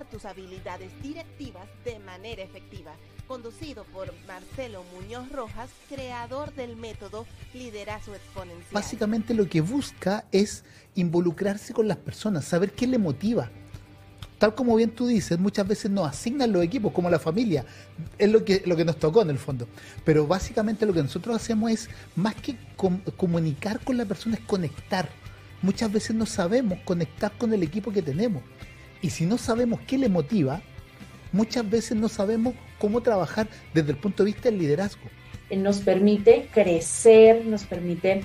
tus habilidades directivas de manera efectiva. Conducido por Marcelo Muñoz Rojas, creador del método Liderazgo Exponencial. Básicamente lo que busca es involucrarse con las personas, saber qué le motiva. Tal como bien tú dices, muchas veces nos asignan los equipos, como la familia. Es lo que, lo que nos tocó en el fondo. Pero básicamente lo que nosotros hacemos es, más que comunicar con la persona, es conectar muchas veces no sabemos conectar con el equipo que tenemos. Y si no sabemos qué le motiva, muchas veces no sabemos cómo trabajar desde el punto de vista del liderazgo. Nos permite crecer, nos permite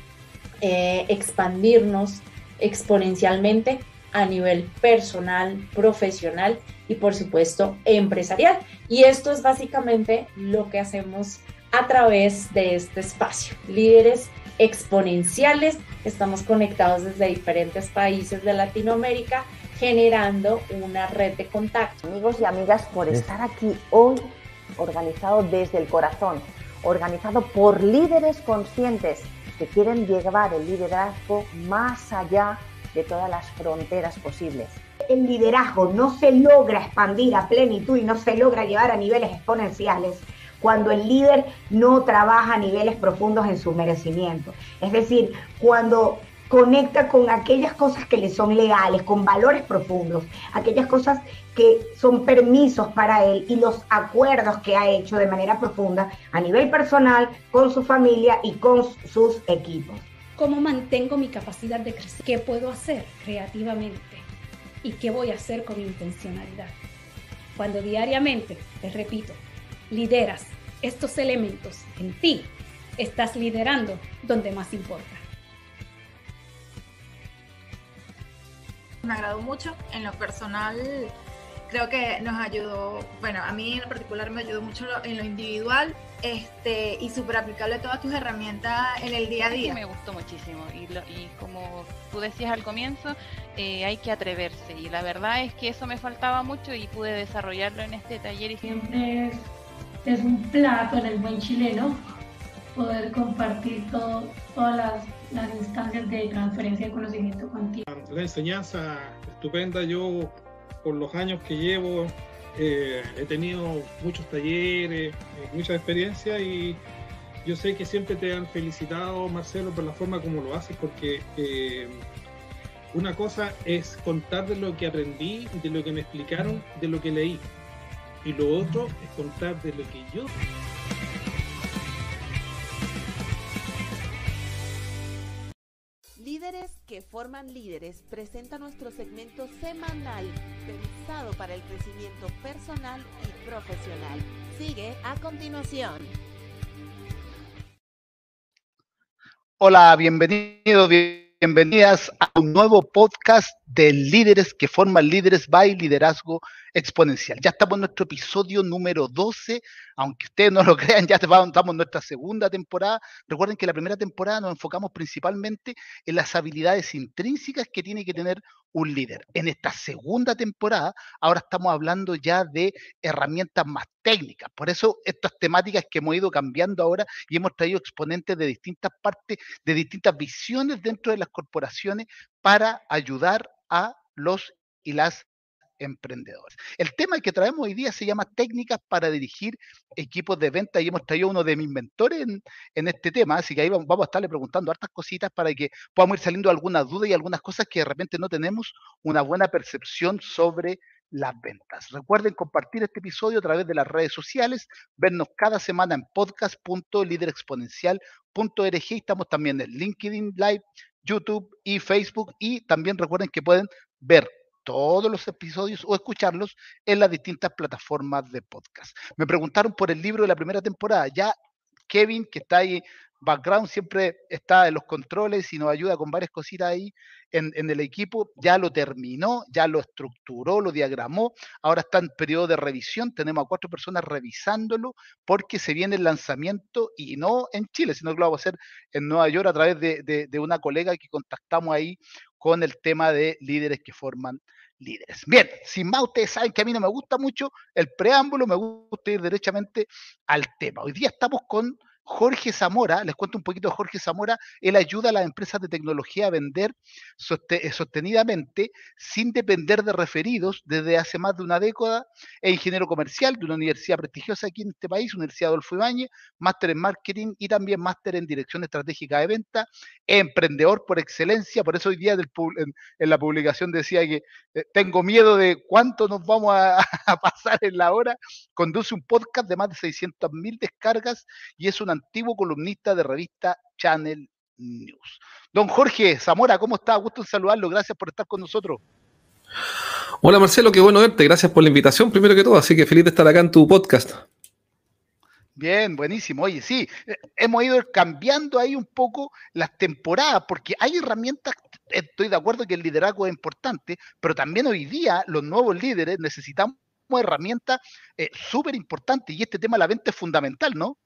eh, expandirnos exponencialmente a nivel personal, profesional y por supuesto empresarial. Y esto es básicamente lo que hacemos a través de este espacio. Líderes exponenciales. Estamos conectados desde diferentes países de Latinoamérica generando una red de contacto. Amigos y amigas, por estar aquí hoy organizado desde el corazón, organizado por líderes conscientes que quieren llevar el liderazgo más allá de todas las fronteras posibles. El liderazgo no se logra expandir a plenitud y no se logra llevar a niveles exponenciales cuando el líder no trabaja a niveles profundos en su merecimiento. Es decir, cuando conecta con aquellas cosas que le son legales, con valores profundos, aquellas cosas que son permisos para él y los acuerdos que ha hecho de manera profunda a nivel personal, con su familia y con sus equipos. ¿Cómo mantengo mi capacidad de crecer? ¿Qué puedo hacer creativamente? ¿Y qué voy a hacer con intencionalidad? Cuando diariamente, les repito, lideras estos elementos en ti, estás liderando donde más importa. Me agradó mucho en lo personal. Creo que nos ayudó, bueno, a mí en particular me ayudó mucho en lo individual este, y súper aplicable todas tus herramientas en el día a día. me gustó muchísimo y, y como tú decías al comienzo, eh, hay que atreverse y la verdad es que eso me faltaba mucho y pude desarrollarlo en este taller. Y siempre es un plato en el buen chileno poder compartir todo, todas las, las, instancias de transferencia de conocimiento contigo. La enseñanza estupenda, yo por los años que llevo eh, he tenido muchos talleres, eh, mucha experiencia y yo sé que siempre te han felicitado, Marcelo, por la forma como lo haces, porque eh, una cosa es contar de lo que aprendí, de lo que me explicaron, de lo que leí y lo otro es contar de lo que yo... Líderes que forman líderes presenta nuestro segmento semanal pensado para el crecimiento personal y profesional. Sigue a continuación. Hola, bienvenido, bienvenidas a un nuevo podcast de líderes que forman líderes by liderazgo exponencial. Ya estamos en nuestro episodio número 12, aunque ustedes no lo crean, ya estamos en nuestra segunda temporada. Recuerden que la primera temporada nos enfocamos principalmente en las habilidades intrínsecas que tiene que tener un líder. En esta segunda temporada, ahora estamos hablando ya de herramientas más técnicas. Por eso estas temáticas que hemos ido cambiando ahora y hemos traído exponentes de distintas partes, de distintas visiones dentro de las corporaciones para ayudar a los y las emprendedores. El tema que traemos hoy día se llama técnicas para dirigir equipos de venta y hemos traído uno de mis mentores en, este tema, así que ahí vamos, a estarle preguntando hartas cositas para que podamos ir saliendo algunas dudas y algunas cosas que de repente no tenemos una buena percepción sobre las ventas. Recuerden compartir este episodio a través de las redes sociales, vernos cada semana en podcast.liderexponencial.org. Estamos también en LinkedIn Live, YouTube y Facebook y también recuerden que pueden ver todos los episodios o escucharlos en las distintas plataformas de podcast. Me preguntaron por el libro de la primera temporada. Ya Kevin, que está ahí, background, siempre está en los controles y nos ayuda con varias cositas ahí en, el equipo. Ya lo terminó, ya lo estructuró, lo diagramó. Ahora está en periodo de revisión. Tenemos a cuatro personas revisándolo porque se viene el lanzamiento y no en Chile, sino que lo vamos a hacer en Nueva York a través de una colega que contactamos ahí con el tema de líderes que forman líderes. Bien, sin más, ustedes saben que a mí no me gusta mucho el preámbulo, me gusta ir derechamente al tema. Hoy día estamos con Jorge Zamora, les cuento un poquito de Jorge Zamora, él ayuda a las empresas de tecnología a vender eh, sostenidamente sin depender de referidos desde hace más de una década. Es ingeniero comercial de una universidad prestigiosa aquí en este país, Universidad Adolfo Ibáñez, máster en marketing y también máster en dirección estratégica de venta, emprendedor por excelencia, por eso hoy día en, la publicación decía que eh, tengo miedo de cuánto nos vamos a, a pasar en la hora, conduce un podcast de más de 600 mil descargas y es una antiguo columnista de revista Channel News. Don Jorge Zamora, ¿cómo está? Gusto en saludarlo. Gracias por estar con nosotros. Hola Marcelo, qué bueno verte. Gracias por la invitación, primero que todo. Así que feliz de estar acá en tu podcast. Bien, buenísimo. Oye, sí, eh, hemos ido cambiando ahí un poco las temporadas, porque hay herramientas, estoy de acuerdo que el liderazgo es importante, pero también hoy día los nuevos líderes necesitamos herramientas eh, súper importantes y este tema de la venta es fundamental, ¿no?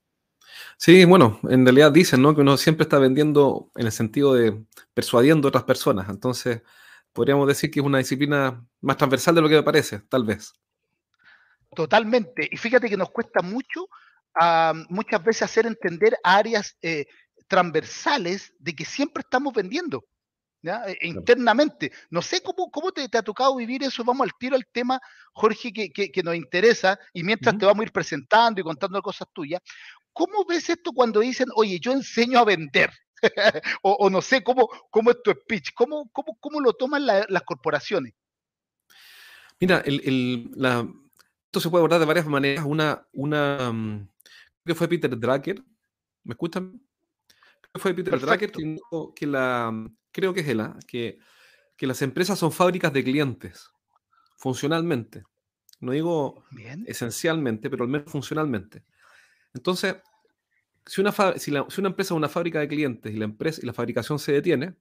Sí, bueno, en realidad dicen, ¿no? Que uno siempre está vendiendo en el sentido de persuadiendo a otras personas. Entonces, podríamos decir que es una disciplina más transversal de lo que me parece, tal vez. Totalmente. Y fíjate que nos cuesta mucho ah, muchas veces hacer entender áreas eh, transversales de que siempre estamos vendiendo. E, e internamente. No sé cómo, cómo te, ha tocado vivir eso. Vamos al tiro al tema, Jorge, que, nos interesa. Y mientras te vamos a ir presentando y contando cosas tuyas, ¿cómo ves esto cuando dicen, oye, yo enseño a vender? o, no sé, ¿cómo, cómo es tu speech? ¿Cómo, cómo, cómo lo toman las corporaciones? Mira, el, esto se puede abordar de varias maneras. Una, una mm, que fue Peter Drucker. ¿Me escuchan? Creo que fue Peter Drucker que que la, creo que es él, que, que las empresas son fábricas de clientes, funcionalmente. No digo esencialmente, pero al menos funcionalmente. Entonces, si una, una empresa es una fábrica de clientes y la, empresa, y la fabricación se detiene,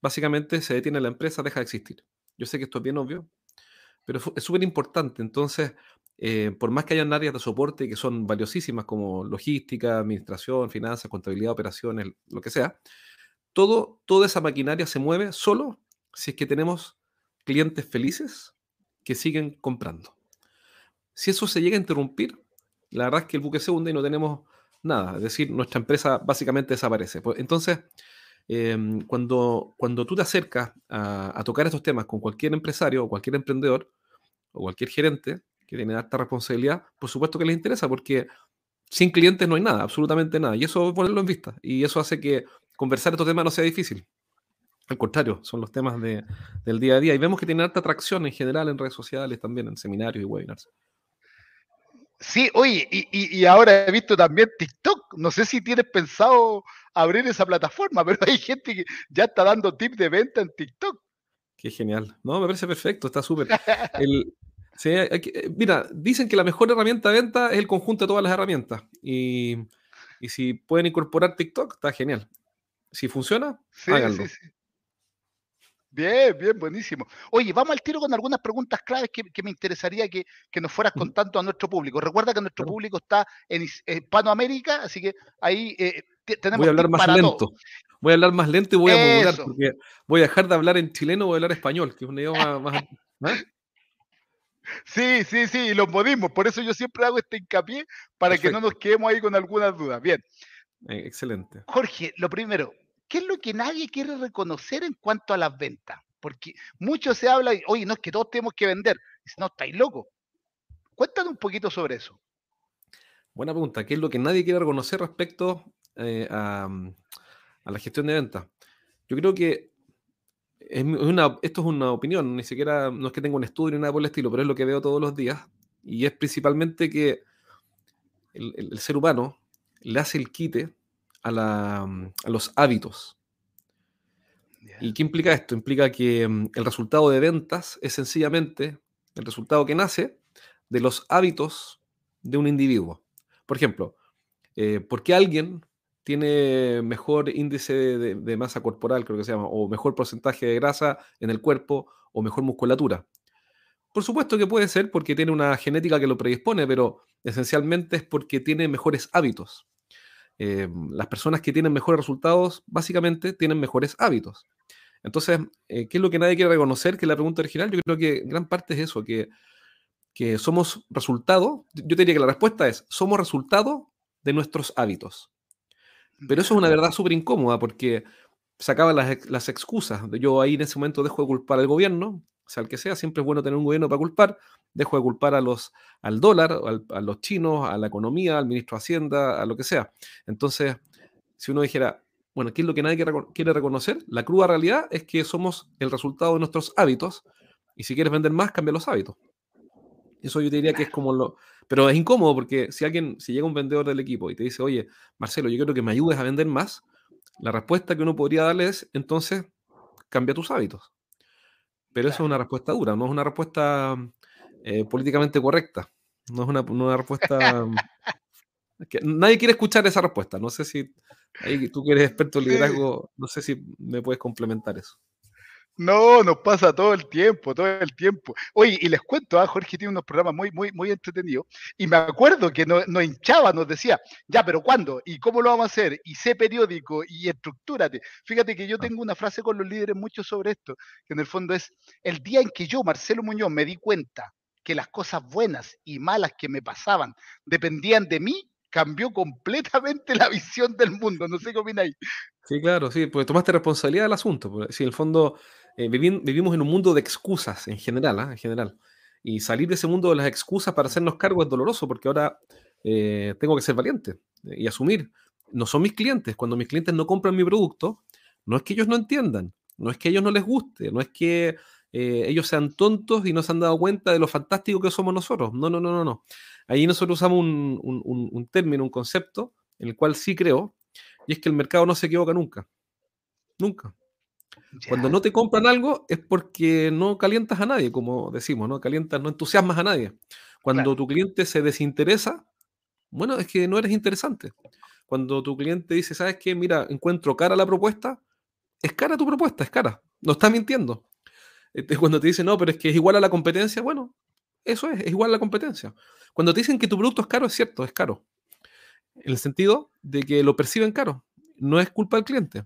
básicamente se detiene la empresa, deja de existir. Yo sé que esto es bien obvio, pero es súper importante. Entonces, eh, por más que hayan áreas de soporte que son valiosísimas como logística, administración, finanzas, contabilidad, operaciones, lo que sea, todo, toda esa maquinaria se mueve solo si es que tenemos clientes felices que siguen comprando. Si eso se llega a interrumpir, la verdad es que el buque se hunde y no tenemos nada. Es decir, nuestra empresa básicamente desaparece. Pues, entonces, em, cuando, cuando tú te acercas a, tocar estos temas con cualquier empresario o cualquier emprendedor o cualquier gerente que tiene alta responsabilidad, por supuesto que les interesa porque sin clientes no hay nada, absolutamente nada. Y eso ponerlo en vista. Y eso hace que conversar estos temas no sea difícil. Al contrario, son los temas de, del día a día. Y vemos que tienen alta atracción en general en redes sociales, también en seminarios y webinars. Sí, oye, y, ahora he visto también TikTok. No sé si tienes pensado abrir esa plataforma, pero hay gente que ya está dando tips de venta en TikTok. Qué genial. No, me parece perfecto, está súper. mira, dicen que la mejor herramienta de venta es el conjunto de todas las herramientas. Y, y si pueden incorporar TikTok, está genial. Si funciona, háganlo. Bien, bien, buenísimo. Oye, vamos al tiro con algunas preguntas claves que, me interesaría que, nos fueras contando a nuestro público. Recuerda que nuestro público está en Hispanoamérica, así que ahí eh, tenemos. Voy a hablar más lento. Voy a hablar más lento y voy a modular, porque voy a dejar de hablar en chileno, voy a hablar español, que es un idioma más. ¿ah? Sí, sí, sí, los modismos. Por eso yo siempre hago este hincapié para que no nos quedemos ahí con algunas dudas. Bien. Eh, excelente. Jorge, lo primero, ¿qué es lo que nadie quiere reconocer en cuanto a las ventas? Porque mucho se habla, y, oye, no es que todos tenemos que vender. Dice, no, estáis locos. Cuéntame un poquito sobre eso. Buena pregunta. ¿Qué es lo que nadie quiere reconocer respecto eh, a, la gestión de ventas? Yo creo que esto es una opinión, ni siquiera no es que tenga un estudio ni nada por el estilo, pero es lo que veo todos los días. Y es principalmente que el ser humano le hace el quite a, los hábitos. ¿Y qué implica esto? Implica que mm, el resultado de ventas es sencillamente el resultado que nace de los hábitos de un individuo. Por ejemplo, eh, ¿por qué alguien tiene mejor índice de, de, masa corporal, creo que se llama, o mejor porcentaje de grasa en el cuerpo, o mejor musculatura? Por supuesto que puede ser porque tiene una genética que lo predispone, pero esencialmente es porque tiene mejores hábitos. Eh, las personas que tienen mejores resultados básicamente tienen mejores hábitos. Entonces, eh, ¿qué es lo que nadie quiere reconocer? Que la pregunta original, yo creo que gran parte es eso, que, que somos resultado. Yo te diría que la respuesta es, somos resultado de nuestros hábitos. Pero eso es una verdad súper incómoda porque sacaban las, las excusas. Yo ahí en ese momento dejo de culpar al gobierno, sea que sea, siempre es bueno tener un gobierno para culpar, dejo de culpar a los, al dólar, a los chinos, a la economía, al ministro de Hacienda, a lo que sea. Entonces, si uno dijera, bueno, ¿qué es lo que nadie quiere reconocer? La cruda realidad es que somos el resultado de nuestros hábitos y si quieres vender más, cambia los hábitos. Eso yo te diría que es como lo... Pero es incómodo porque si alguien, si llega un vendedor del equipo y te dice, oye, Marcelo, yo quiero que me ayudes a vender más, la respuesta que uno podría darle es, entonces, cambia tus hábitos. Pero eso es una respuesta dura, no es una respuesta eh, políticamente correcta. No es una, respuesta... que nadie quiere escuchar esa respuesta. No sé si tú que eres experto en liderazgo, no sé si me puedes complementar eso. No, nos pasa todo el tiempo, todo el tiempo. Oye, y les cuento, ah, Jorge tiene unos programas muy, muy, muy entretenidos. Y me acuerdo que nos, hinchaba, nos decía, ya, pero ¿cuándo? ¿Y cómo lo vamos a hacer? Y sé periódico y estructúrate. Fíjate que yo ah. tengo una frase con los líderes mucho sobre esto, que en el fondo es, el día en que yo, Marcelo Muñoz, me di cuenta que las cosas buenas y malas que me pasaban dependían de mí, cambió completamente la visión del mundo. No sé qué opináis. Sí, claro, sí, porque tomaste responsabilidad del asunto. Porque, si en el fondo eh, vivimos en un mundo de excusas en general, ¿ah? en general. Y salir de ese mundo de las excusas para hacernos cargo es doloroso porque ahora eh, tengo que ser valiente y asumir. No son mis clientes. Cuando mis clientes no compran mi producto, no es que ellos no entiendan, no es que a ellos no les guste, no es que eh, ellos sean tontos y no se han dado cuenta de lo fantástico que somos nosotros. No, no, no, no, no. Ahí nosotros usamos un término, un concepto en el cual sí creo, y es que el mercado no se equivoca nunca. Nunca. Cuando no te compran algo es porque no calientas a nadie, como decimos, no calientas, no entusiasmas a nadie. Cuando tu cliente se desinteresa, bueno, es que no eres interesante. Cuando tu cliente dice, ¿sabes qué? Mira, encuentro cara la propuesta, es cara tu propuesta, es cara. No está mintiendo. Este, cuando te dicen, no, pero es que es igual a la competencia, bueno, eso es, es igual a la competencia. Cuando te dicen que tu producto es caro, es cierto, es caro. En el sentido de que lo perciben caro. No es culpa del cliente.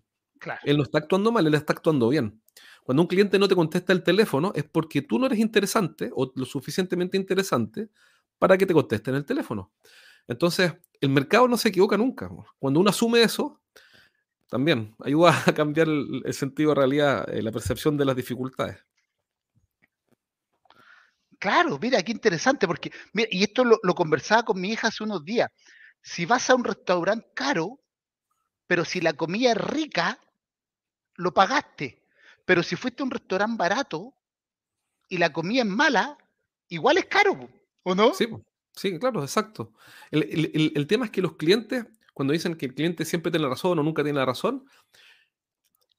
Él no está actuando mal, él está actuando bien. Cuando un cliente no te contesta el teléfono es porque tú no eres interesante o lo suficientemente interesante para que te contesten el teléfono. Entonces, el mercado no se equivoca nunca. Cuando uno asume eso, también ayuda a cambiar el, sentido de realidad, eh, la percepción de las dificultades. Claro, mira, qué interesante, porque, y esto lo, lo, conversaba con mi hija hace unos días. Si vas a un restaurante caro, pero si la comida es rica, lo pagaste. Pero si fuiste a un restaurante barato y la comida es mala, igual es caro, ¿o no? Sí, sí claro, exacto. El, tema es que los clientes, cuando dicen que el cliente siempre tiene la razón o nunca tiene la razón,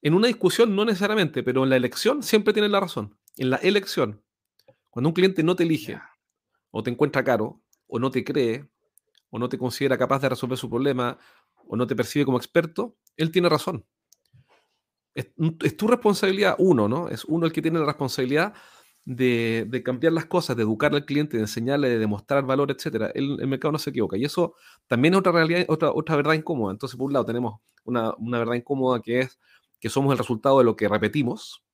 en una discusión no necesariamente, pero en la elección siempre tiene la razón. En la elección, cuando un cliente no te elige, o te encuentra caro, o no te cree, o no te considera capaz de resolver su problema, o no te percibe como experto, él tiene razón es, tu responsabilidad, uno, ¿no? Es uno el que tiene la responsabilidad de, cambiar las cosas, de educar al cliente, de enseñarle, de demostrar valor, etcétera. El, mercado no se equivoca. Y eso también es otra realidad, otra, otra verdad incómoda. Entonces, por un lado, tenemos una, verdad incómoda que es que somos el resultado de lo que repetimos.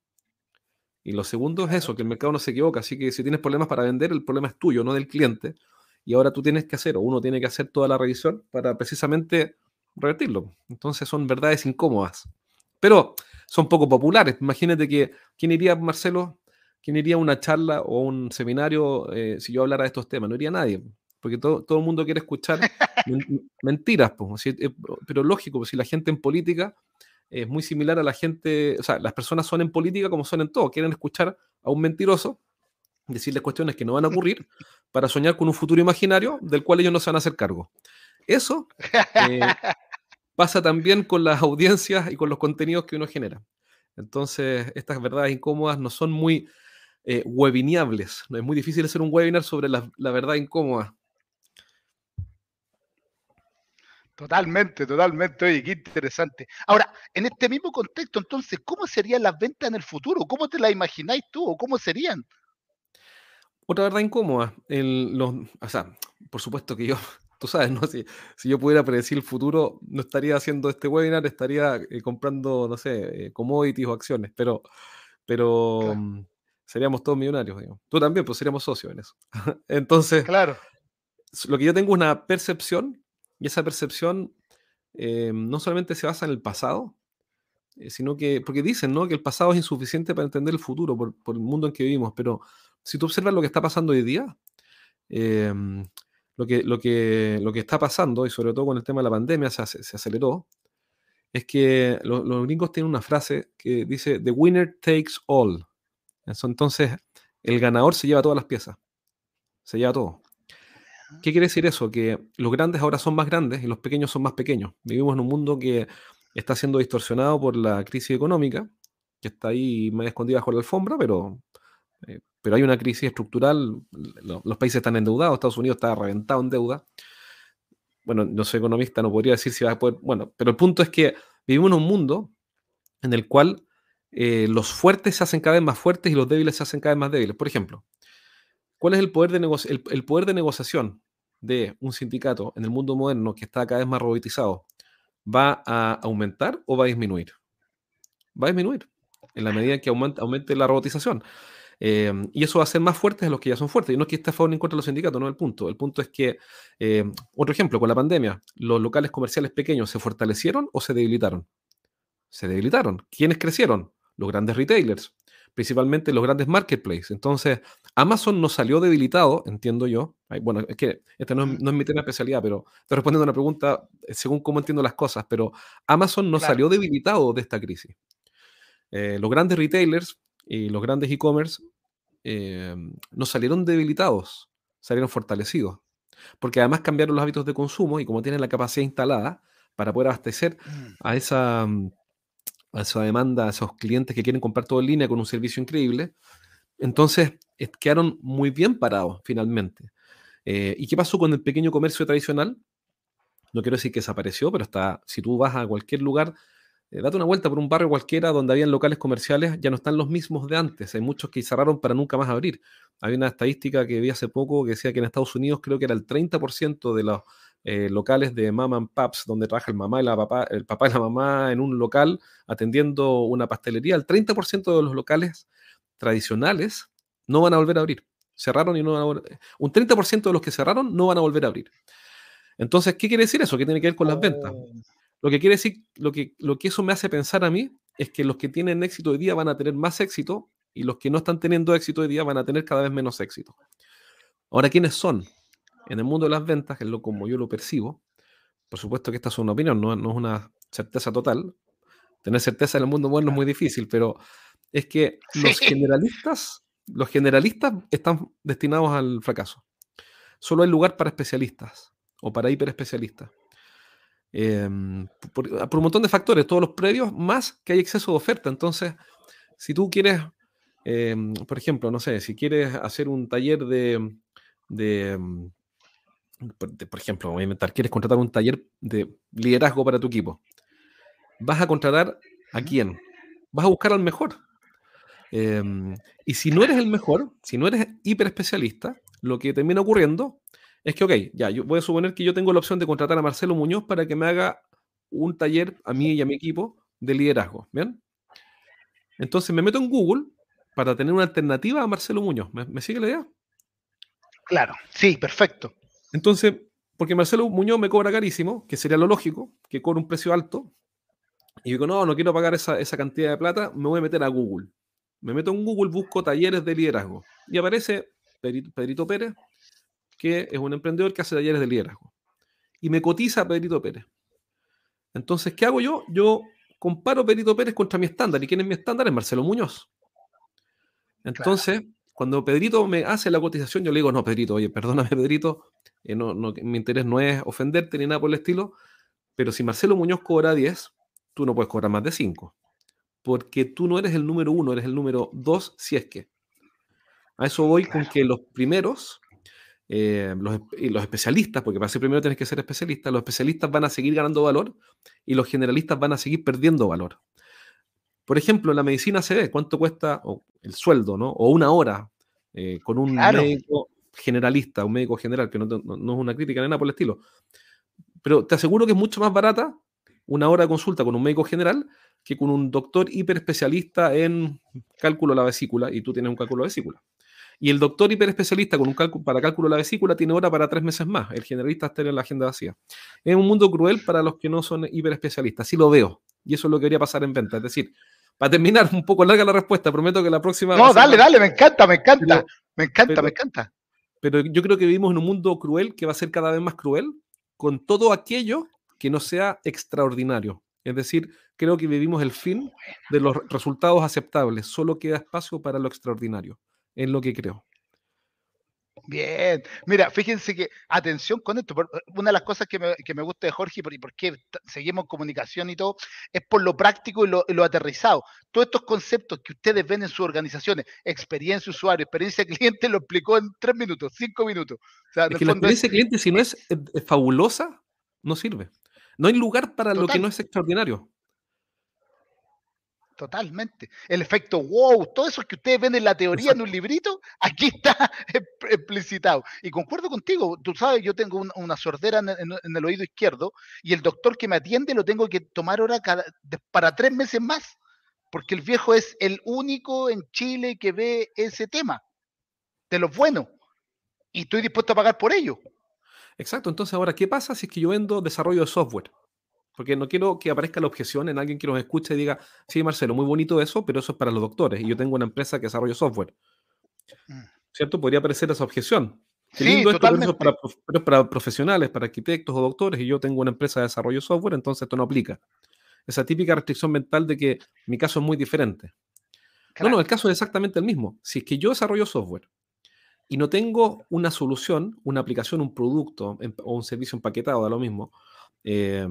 Y lo segundo es eso, que el mercado no se equivoca. Así que si tienes problemas para vender, el problema es tuyo, no del cliente. Y ahora tú tienes que hacer, o uno tiene que hacer toda la revisión para precisamente revertirlo. Entonces son verdades incómodas. Pero son poco populares. Imagínate que, ¿quién iría, Marcelo? ¿Quién iría a una charla o un seminario eh, si yo hablara de estos temas? No iría nadie, porque todo, todo el mundo quiere escuchar mentiras. Pues, pero lógico, pues, si la gente en política es muy similar a la gente, o sea, las personas son en política como son en todo, quieren escuchar a un mentiroso decirles cuestiones que no van a ocurrir para soñar con un futuro imaginario del cual ellos no se van a hacer cargo. Eso eh, pasa también con las audiencias y con los contenidos que uno genera. Entonces, estas verdades incómodas no son muy eh, webineables. No es muy difícil hacer un webinar sobre la, verdad incómoda. Totalmente, totalmente. Oye, qué interesante. Ahora, en este mismo contexto, entonces, ¿cómo serían las ventas en el futuro? ¿Cómo te las imagináis tú o cómo serían? Otra verdad incómoda. los, o sea, por supuesto que yo tú sabes, ¿no? Si, si, yo pudiera predecir el futuro, no estaría haciendo este webinar, estaría eh, comprando, no sé, eh, commodities o acciones, pero, pero mm, seríamos todos millonarios, digamos. Tú también, pues seríamos socios en eso. Entonces, claro. lo que yo tengo es una percepción Y esa percepción eh, no solamente se basa en el pasado, eh, sino que, porque dicen, ¿no? Que el pasado es insuficiente para entender el futuro por, por, el mundo en que vivimos, pero si tú observas lo que está pasando hoy día, em, lo, que, lo, que, lo que está pasando, y sobre todo con el tema de la pandemia se, se aceleró, es que los gringos tienen una frase que dice, The winner takes all. Entonces, el ganador se lleva todas las piezas, se lleva todo. ¿Qué quiere decir eso? Que los grandes ahora son más grandes y los pequeños son más pequeños. Vivimos en un mundo que está siendo distorsionado por la crisis económica, que está ahí más escondida bajo la alfombra, pero, eh, pero hay una crisis estructural. Los, países están endeudados, Estados Unidos está reventado en deuda. Bueno, no soy economista, no podría decir si va a poder. Bueno, pero el punto es que vivimos en un mundo en el cual eh, los fuertes se hacen cada vez más fuertes y los débiles se hacen cada vez más débiles. Por ejemplo, ¿cuál es el poder de, el poder de negociación de un sindicato en el mundo moderno que está cada vez más robotizado? ¿va a aumentar o va a disminuir? Va a disminuir en la medida en que aumente, la robotización. Em, y eso va a ser más fuerte a los que ya son fuertes. Y no es que esté a favor ni en contra de los sindicatos, no es el punto. El punto es que, em, otro ejemplo, con la pandemia, ¿los locales comerciales pequeños se fortalecieron o se debilitaron? Se debilitaron. ¿Quiénes crecieron? Los grandes retailers principalmente los grandes marketplaces. Entonces, Amazon no salió debilitado, entiendo yo. Bueno, es que este no es, mi tema de especialidad, pero estoy respondiendo a una pregunta eh, según cómo entiendo las cosas, pero Amazon no salió debilitado de esta crisis. Eh, los grandes retailers y los grandes e-commerce eh, no salieron debilitados, salieron fortalecidos. Porque además cambiaron los hábitos de consumo y como tienen la capacidad instalada para poder abastecer mm. a esa mm, a esa demanda, a esos clientes que quieren comprar todo en línea con un servicio increíble. Entonces, quedaron muy bien parados finalmente. Eh, ¿Y qué pasó con el pequeño comercio tradicional? No quiero decir que desapareció, pero está, si tú vas a cualquier lugar, eh, date una vuelta por un barrio cualquiera donde habían locales comerciales, ya no están los mismos de antes. Hay muchos que cerraron para nunca más abrir. Había una estadística que vi hace poco que decía que en Estados Unidos creo que era el 30% de los eh, locales de mama and paps, donde trabaja el, mamá y papá, el papá y la mamá en un local atendiendo una pastelería, el 30% de los locales tradicionales no van a volver a abrir. Cerraron y no van a volver. Un 30% de los que cerraron no van a volver a abrir. Entonces, ¿qué quiere decir eso? ¿Qué tiene que ver con las ventas? Lo que quiere decir, lo que, lo que eso me hace pensar a mí es que los que tienen éxito hoy día van a tener más éxito y los que no están teniendo éxito hoy día van a tener cada vez menos éxito. Ahora, ¿quiénes son? en el mundo de las ventas, que es lo como yo lo percibo, por supuesto que esta es una opinión, no, es una certeza total. Tener certeza en el mundo moderno es muy difícil, pero es que los generalistas, los generalistas están destinados al fracaso. Solo hay lugar para especialistas o para hiperespecialistas. Em, por, un montón de factores, todos los previos, más que hay exceso de oferta. Entonces, si tú quieres, em, por ejemplo, no sé, si quieres hacer un taller de, de em, por, ejemplo, voy a inventar, quieres contratar un taller de liderazgo para tu equipo. ¿Vas a contratar a quién? Vas a buscar al mejor. Y si no eres el mejor, si no eres hiper especialista, lo que termina ocurriendo es que, ok, ya, yo voy a suponer que yo tengo la opción de contratar a Marcelo Muñoz para que me haga un taller a mí y a mi equipo de liderazgo. ¿Bien? Entonces me meto en Google para tener una alternativa a Marcelo Muñoz. ¿Me, sigue la idea? Claro, sí, perfecto. Entonces, porque Marcelo Muñoz me cobra carísimo, que sería lo lógico, que cobra un precio alto, y digo, no, no quiero pagar esa, cantidad de plata, me voy a meter a Google. Me meto en Google, busco talleres de liderazgo. Y aparece Pedrito, Pérez, que es un emprendedor que hace talleres de liderazgo. Y me cotiza a Pedrito Pérez. Entonces, ¿qué hago yo? Yo comparo Pedrito Pérez contra mi estándar. ¿Y quién es mi estándar? Es Marcelo Muñoz. Entonces, cuando Pedrito me hace la cotización, yo le digo, no, Pedrito, oye, perdóname, Pedrito, eh, no, mi interés no es ofenderte ni nada por el estilo, pero si Marcelo Muñoz cobra 10, tú no puedes cobrar más de 5, porque tú no eres el número uno, eres el número 2 si es que. A eso voy con que los primeros, eh, los, los, especialistas, porque para ser primero tienes que ser especialista, los especialistas van a seguir ganando valor y los generalistas van a seguir perdiendo valor. Por ejemplo, la medicina se ve cuánto cuesta el sueldo, ¿no? O una hora eh, con un médico generalista, un médico general, que no, es una crítica ni nada por el estilo. Pero te aseguro que es mucho más barata una hora de consulta con un médico general que con un doctor hiper especialista en cálculo de la vesícula y tú tienes un cálculo de vesícula. Y el doctor hiperespecialista con un cálculo, para cálculo de la vesícula tiene hora para tres meses más. El generalista está en la agenda vacía. Es un mundo cruel para los que no son hiperespecialistas. Así lo veo. Y eso es lo que quería pasar en venta. Es decir, para terminar, un poco larga la respuesta, prometo que la próxima... No, dale, dale, me encanta, me encanta. me encanta, me encanta. Pero yo creo que vivimos en un mundo cruel que va a ser cada vez más cruel con todo aquello que no sea extraordinario. Es decir, creo que vivimos el fin de los resultados aceptables. Solo queda espacio para lo extraordinario, en lo que creo. Bien, mira, fíjense que, atención con esto, una de las cosas que me, gusta de Jorge y por, qué seguimos comunicación y todo, es por lo práctico y lo, aterrizado. Todos estos conceptos que ustedes ven en sus organizaciones, experiencia usuario, experiencia cliente, lo explicó en tres minutos, cinco minutos. es que la experiencia cliente, si no es, fabulosa, no sirve. No hay lugar para lo que no es extraordinario. Totalmente. El efecto wow, todo eso que ustedes ven en la teoría en un librito, aquí está explicitado. Y concuerdo contigo, tú sabes, yo tengo una sordera en, el oído izquierdo y el doctor que me atiende lo tengo que tomar ahora cada, para tres meses más, porque el viejo es el único en Chile que ve ese tema, de los buenos, y estoy dispuesto a pagar por ello. Exacto, entonces ahora, ¿qué pasa si es que yo vendo desarrollo de software? Porque no quiero que aparezca la objeción en alguien que nos escuche y diga, sí, Marcelo, muy bonito eso, pero eso es para los doctores y yo tengo una empresa que desarrolla software. Mm. ¿Cierto? Podría aparecer esa objeción. Qué lindo esto, pero, es para, para, profesionales, para arquitectos o doctores y yo tengo una empresa de desarrollo software, entonces esto no aplica. Esa típica restricción mental de que mi caso es muy diferente. No, no, el caso es exactamente el mismo. Si es que yo desarrollo software y no tengo una solución, una aplicación, un producto o un servicio empaquetado, da lo mismo, eh,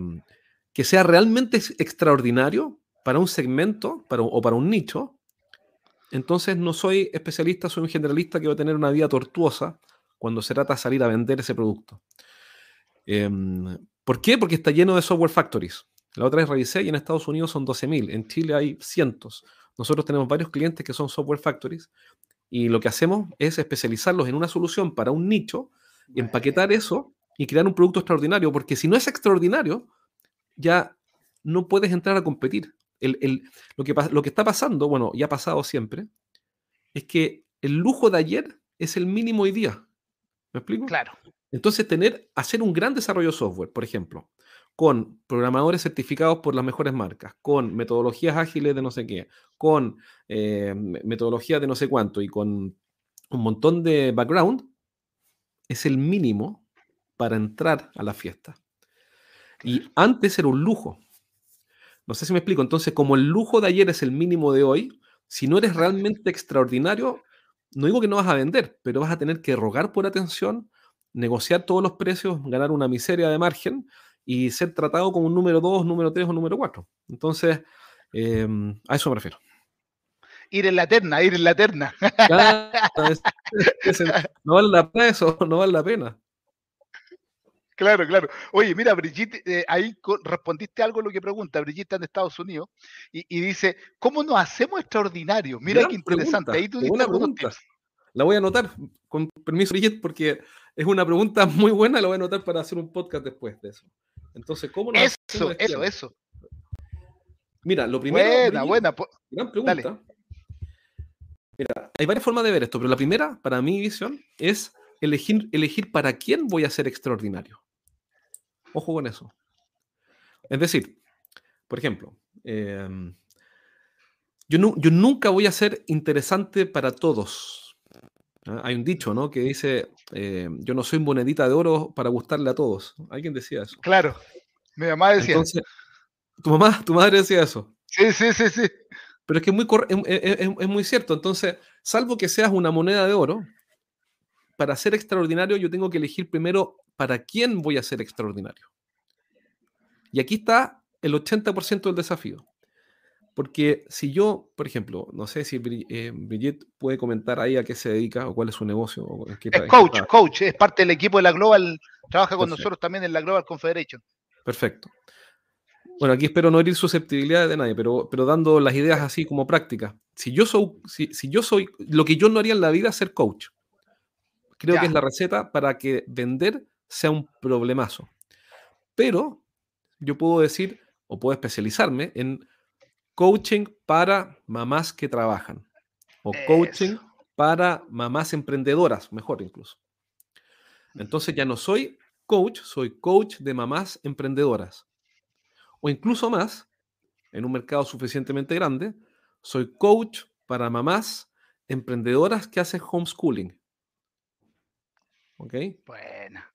que sea realmente extraordinario para un segmento para, o para un nicho, entonces no soy especialista, soy un generalista que va a tener una vida tortuosa cuando se trata de salir a vender ese producto. Em, ¿Por qué? Porque está lleno de software factories. La otra vez revisé y en Estados Unidos son 12.000, en Chile hay cientos. Nosotros tenemos varios clientes que son software factories y lo que hacemos es especializarlos en una solución para un nicho, empaquetar eso y crear un producto extraordinario, porque si no es extraordinario, ya no puedes entrar a competir. lo, que, lo que está pasando, bueno, ya ha pasado siempre, es que el lujo de ayer es el mínimo hoy día. ¿Me explico? Claro. Entonces, tener, hacer un gran desarrollo de software, por ejemplo, con programadores certificados por las mejores marcas, con metodologías ágiles de no sé qué, con eh, metodologías de no sé cuánto y con un montón de background, es el mínimo para entrar a la fiesta. Y antes era un lujo. No sé si me explico. Entonces, como el lujo de ayer es el mínimo de hoy, si no eres realmente extraordinario, no digo que no vas a vender, pero vas a tener que rogar por atención, negociar todos los precios, ganar una miseria de margen y ser tratado como un número 2, número 3 o número 4. Entonces, em, a eso me refiero. Ir en la eterna, ir en la eterna. no vale la pena eso, no vale la pena. Claro, claro. Oye, mira, Brigitte, eh, ahí respondiste algo a lo que pregunta. Brigitte en Estados Unidos y, dice, ¿cómo nos hacemos extraordinarios? Mira qué interesante. ahí tú una pregunta. La voy a anotar, con permiso, Brigitte, porque es una pregunta muy buena, la voy a anotar para hacer un podcast después de eso. Entonces, ¿cómo nos Eso, eso, eso. Mira, lo primero... Buena, buena. Gran pregunta. Mira, hay varias formas de ver esto, pero la primera, para mi visión, es elegir, elegir para quién voy a ser extraordinario. Ojo con eso. Es decir, por ejemplo, em, yo, yo, nunca voy a ser interesante para todos. ¿ah? Hay un dicho, ¿no? Que dice, em, yo no soy monedita de oro para gustarle a todos. Alguien decía eso. Claro, mi mamá decía. Entonces, tu mamá, tu madre decía eso. Sí, sí, sí, sí. Pero es que es muy, es muy cierto. Entonces, salvo que seas una moneda de oro, para ser extraordinario yo tengo que elegir primero para quién voy a ser extraordinario. Y aquí está el 80% del desafío. Porque si yo, por ejemplo, no sé si eh, Brigitte puede comentar ahí a qué se dedica o cuál es su negocio. es coach, coach, es parte del equipo de la Global, trabaja con nosotros también en la Global Confederation. Perfecto. Bueno, aquí espero no herir susceptibilidades de nadie, pero, pero dando las ideas así como prácticas. Si yo soy, si, si yo soy, lo que yo no haría en la vida es ser coach. Creo que es la receta para que vender sea un problemazo. Pero yo puedo decir o puedo especializarme en coaching para mamás que trabajan o coaching para mamás emprendedoras, mejor incluso. Entonces ya no soy coach, soy coach de mamás emprendedoras. O incluso más, en un mercado suficientemente grande, soy coach para mamás emprendedoras que hacen homeschooling. ¿Ok? Buena.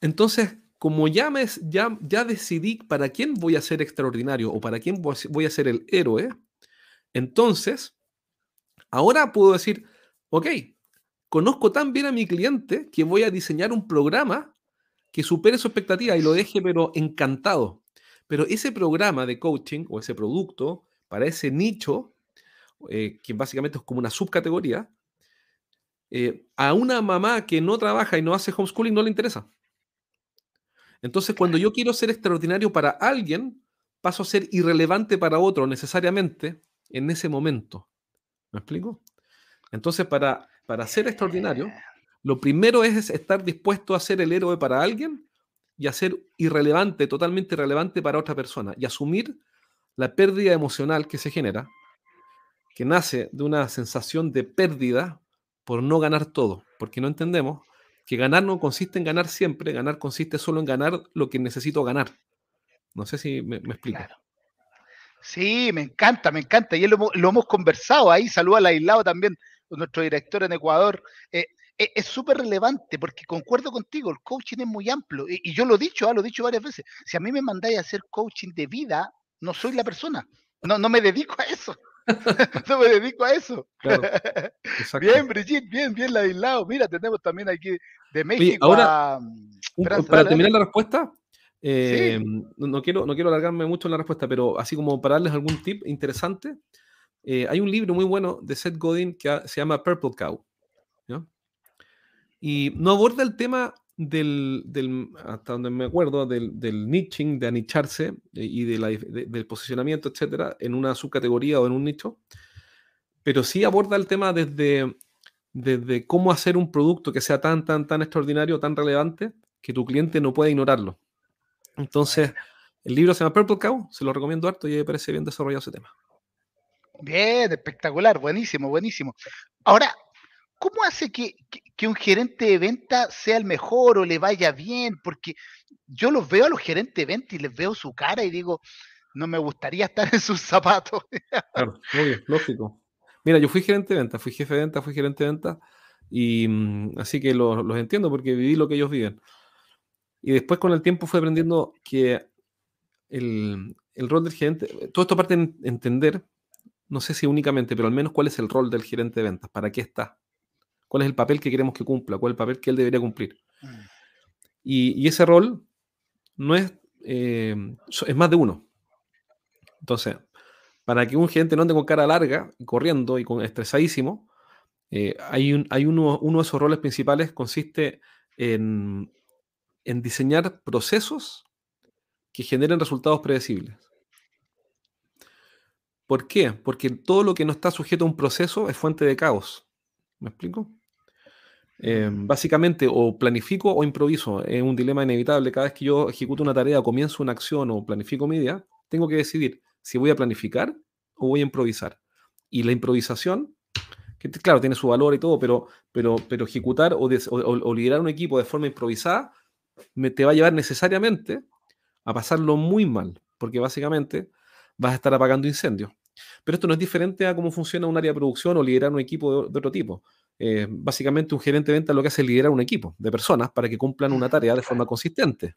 Entonces, como ya, me, ya, ya decidí para quién voy a ser extraordinario o para quién voy a ser el héroe, entonces, ahora puedo decir, ok, conozco tan bien a mi cliente que voy a diseñar un programa que supere su expectativa y lo deje pero encantado. Pero ese programa de coaching o ese producto para ese nicho, eh, que básicamente es como una subcategoría, eh, a una mamá que no trabaja y no hace homeschooling no le interesa. Entonces, cuando yo quiero ser extraordinario para alguien, paso a ser irrelevante para otro necesariamente en ese momento. ¿Me explico? Entonces, para, para ser extraordinario, lo primero es estar dispuesto a ser el héroe para alguien y a ser irrelevante, totalmente irrelevante para otra persona y asumir la pérdida emocional que se genera, que nace de una sensación de pérdida por no ganar todo, porque no entendemos que ganar no consiste en ganar siempre, ganar consiste solo en ganar lo que necesito ganar. No sé si me, explico. Sí, me encanta, me encanta. Y lo, lo hemos conversado ahí. Saluda al aislado también, nuestro director en Ecuador. Eh, eh, es súper relevante porque concuerdo contigo, el coaching es muy amplio. Y, yo lo he dicho, ah, lo he dicho varias veces. Si a mí me mandáis a hacer coaching de vida, no soy la persona. No, no me dedico a eso. no me dedico a eso. bien, Brigitte, bien, bien la aislado. Mira, tenemos también aquí de México. ahora, para terminar la respuesta, eh, no, quiero, no quiero alargarme mucho en la respuesta, pero así como para darles algún tip interesante, eh, hay un libro muy bueno de Seth Godin que se llama Purple Cow. Y no aborda el tema del, hasta donde me acuerdo, del, del niching, de anicharse eh, y de del posicionamiento, etcétera, en una subcategoría o en un nicho, pero sí aborda el tema desde, desde cómo hacer un producto que sea tan, tan, tan extraordinario, tan relevante, que tu cliente no pueda ignorarlo. Entonces, el libro se llama Purple Cow, se lo recomiendo harto y me parece bien desarrollado ese tema. Bien, espectacular, buenísimo, buenísimo. Ahora, ¿cómo hace que, un gerente de venta sea el mejor o le vaya bien? Porque yo los veo a los gerentes de venta y les veo su cara y digo, no me gustaría estar en sus zapatos. claro, obvio, lógico. Mira, yo fui gerente de venta, fui jefe de venta, fui gerente de venta, y mm, así que los, entiendo porque viví lo que ellos viven. Y después con el tiempo fui aprendiendo que el, rol del gerente, todo esto parte de entender, no sé si únicamente, pero al menos cuál es el rol del gerente de ventas, para qué está, cuál es el papel que queremos que cumpla, cuál es el papel que él debería cumplir. Mm. Y, ese rol no es, eh, es más de uno. Entonces, para que un gerente no ande con cara larga, corriendo y con estresadísimo, eh, hay, hay uno, uno de esos roles principales consiste en en diseñar procesos que generen resultados predecibles. ¿Por qué? Porque todo lo que no está sujeto a un proceso es fuente de caos. ¿Me explico? Em, básicamente, o planifico o improviso. Es un dilema inevitable. Cada vez que yo ejecuto una tarea, comienzo una acción o planifico mi día, tengo que decidir si voy a planificar o voy a improvisar. Y la improvisación, que claro, tiene su valor y todo, pero, pero, pero ejecutar o, o liderar un equipo de forma improvisada me, te va a llevar necesariamente a pasarlo muy mal, porque básicamente vas a estar apagando incendios. Pero esto no es diferente a cómo funciona un área de producción o liderar un equipo de, otro tipo. Eh, básicamente un gerente de venta lo que hace es liderar un equipo de personas para que cumplan una tarea de forma consistente.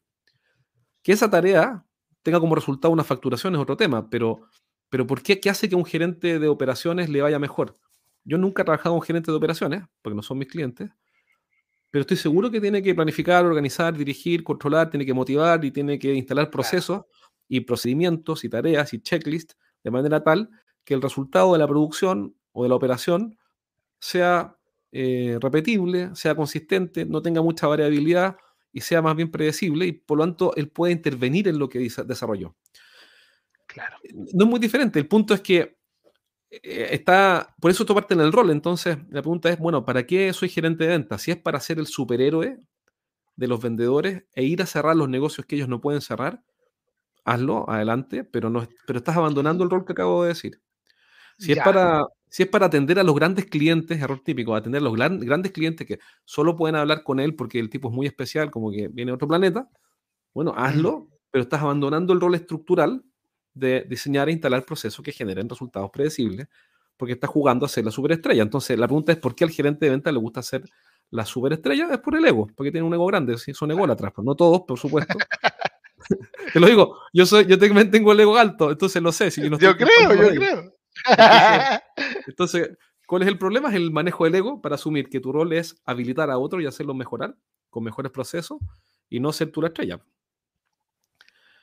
Que esa tarea tenga como resultado una facturación es otro tema, pero, pero ¿por qué? ¿Qué hace que un gerente de operaciones le vaya mejor? Yo nunca he trabajado con gerente de operaciones, porque no son mis clientes, pero estoy seguro que tiene que planificar, organizar, dirigir, controlar, tiene que motivar y tiene que instalar procesos y procedimientos y tareas y checklists de manera tal que el resultado de la producción o de la operación sea eh, repetible, sea consistente, no tenga mucha variabilidad y sea más bien predecible y por lo tanto él puede intervenir en lo que desarrolló. Claro. No es muy diferente. El punto es que eh, está, por eso esto parte en el rol. Entonces, la pregunta es, bueno, ¿para qué soy gerente de ventas? Si es para ser el superhéroe de los vendedores e ir a cerrar los negocios que ellos no pueden cerrar, hazlo, adelante, pero, no, pero estás abandonando el rol que acabo de decir. Si es, para, Si es para atender a los grandes clientes, error típico, atender a los grandes clientes que solo pueden hablar con él porque el tipo es muy especial, como que viene de otro planeta, bueno, hazlo, pero estás abandonando el rol estructural de diseñar e instalar procesos que generen resultados predecibles, porque estás jugando a ser la superestrella. Entonces, la pregunta es: ¿por qué al gerente de venta le gusta ser la superestrella? Es por el ego, porque tiene un ego grande, son ególatras, pero no todos, por supuesto. Te lo digo, yo soy, yo tengo el ego alto, entonces lo sé. Si yo, yo creo, yo creo. Entonces, ¿cuál es el problema? Es el manejo del ego para asumir que tu rol es habilitar a otro y hacerlo mejorar con mejores procesos y no ser tú la estrella.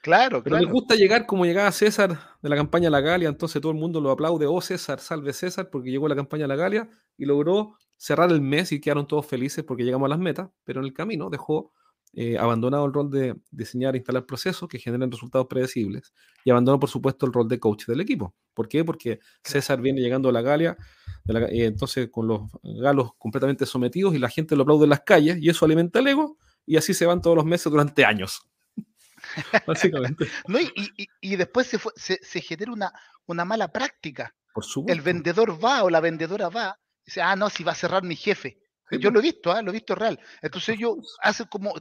Claro, Pero claro. me gusta llegar como llegaba César de la campaña La Galia, entonces todo el mundo lo aplaude, oh César, salve César, porque llegó la campaña La Galia y logró cerrar el mes y quedaron todos felices porque llegamos a las metas, pero en el camino dejó eh, abandonado el rol de diseñar e instalar procesos que generen resultados predecibles y abandonó, por supuesto, el rol de coach del equipo. ¿Por qué? Porque César viene llegando a la Galia, y entonces con los galos completamente sometidos y la gente lo aplaude en las calles y eso alimenta el ego y así se van todos los meses durante años. Básicamente. no, y, y, y, después se, fue, se, se, genera una, una mala práctica. Por supuesto. El vendedor va o la vendedora va y dice, ah, no, si va a cerrar mi jefe. Sí, yo lo he visto, ¿eh? lo he visto real. Entonces yo hace como,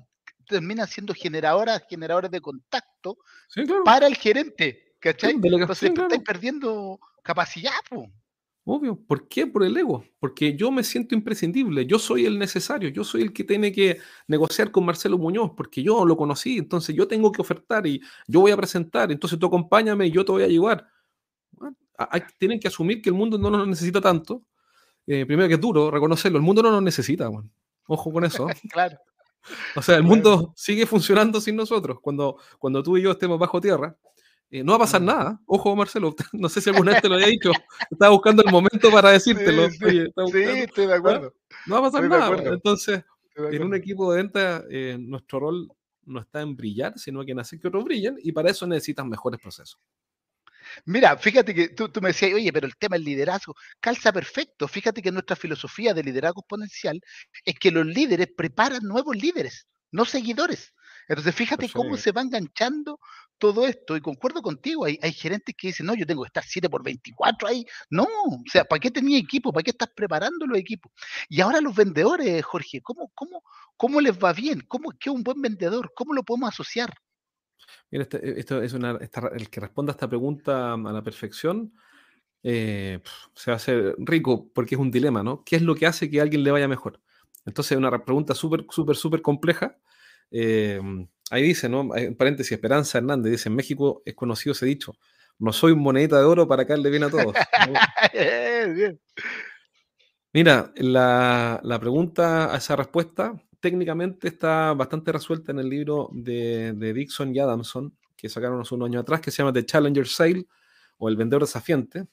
termina siendo generadoras, generadores de contacto sí, claro. para el gerente, ¿cachai? Entonces estáis perdiendo capacidad, po. Obvio. ¿Por qué? Por el ego. Porque yo me siento imprescindible. Yo soy el necesario. Yo soy el que tiene que negociar con Marcelo Muñoz porque yo lo conocí. Entonces yo tengo que ofertar y yo voy a presentar. Entonces tú acompáñame y yo te voy a ayudar. Bueno, hay, tienen que asumir que el mundo no nos necesita tanto. Eh, primero que es duro reconocerlo. El mundo no nos necesita. Bueno. Ojo con eso. claro. O sea, el mundo sigue funcionando sin nosotros. Cuando, cuando tú y yo estemos bajo tierra, eh, no va a pasar nada. Ojo, Marcelo, no sé si alguna vez te lo había dicho. Estaba buscando el momento para decírtelo. Sí, sí, Oye, sí estoy de acuerdo. No va a pasar nada. Entonces, en un equipo de venta, eh, nuestro rol no está en brillar, sino que en hacer que otros brillen, y para eso necesitas mejores procesos. Mira, fíjate que tú, tú, me decías, oye, pero el tema del liderazgo calza perfecto. Fíjate que nuestra filosofía de liderazgo exponencial es que los líderes preparan nuevos líderes, no seguidores. Entonces, fíjate Perfecto. cómo se va enganchando todo esto. Y concuerdo contigo, hay, hay, gerentes que dicen, no, yo tengo que estar 7 por 24 ahí. No, o sea, ¿para qué tenía equipo? ¿Para qué estás preparando los equipos? Y ahora los vendedores, Jorge, ¿cómo, cómo, cómo les va bien? ¿Cómo es que un buen vendedor? ¿Cómo lo podemos asociar? Mira, este, esto es una, esta, el que responda a esta pregunta a la perfección eh, se va a hacer rico porque es un dilema, ¿no? ¿Qué es lo que hace que a alguien le vaya mejor? Entonces, una pregunta súper, súper, súper compleja. Eh, ahí dice, ¿no? En paréntesis, Esperanza Hernández dice: En México es conocido ese dicho: No soy monedita de oro para caerle bien a todos. Mira, la, la pregunta a esa respuesta técnicamente está bastante resuelta en el libro de, de, Dixon y Adamson, que sacaron hace unos años atrás, que se llama The Challenger Sale o El Vendedor Desafiante,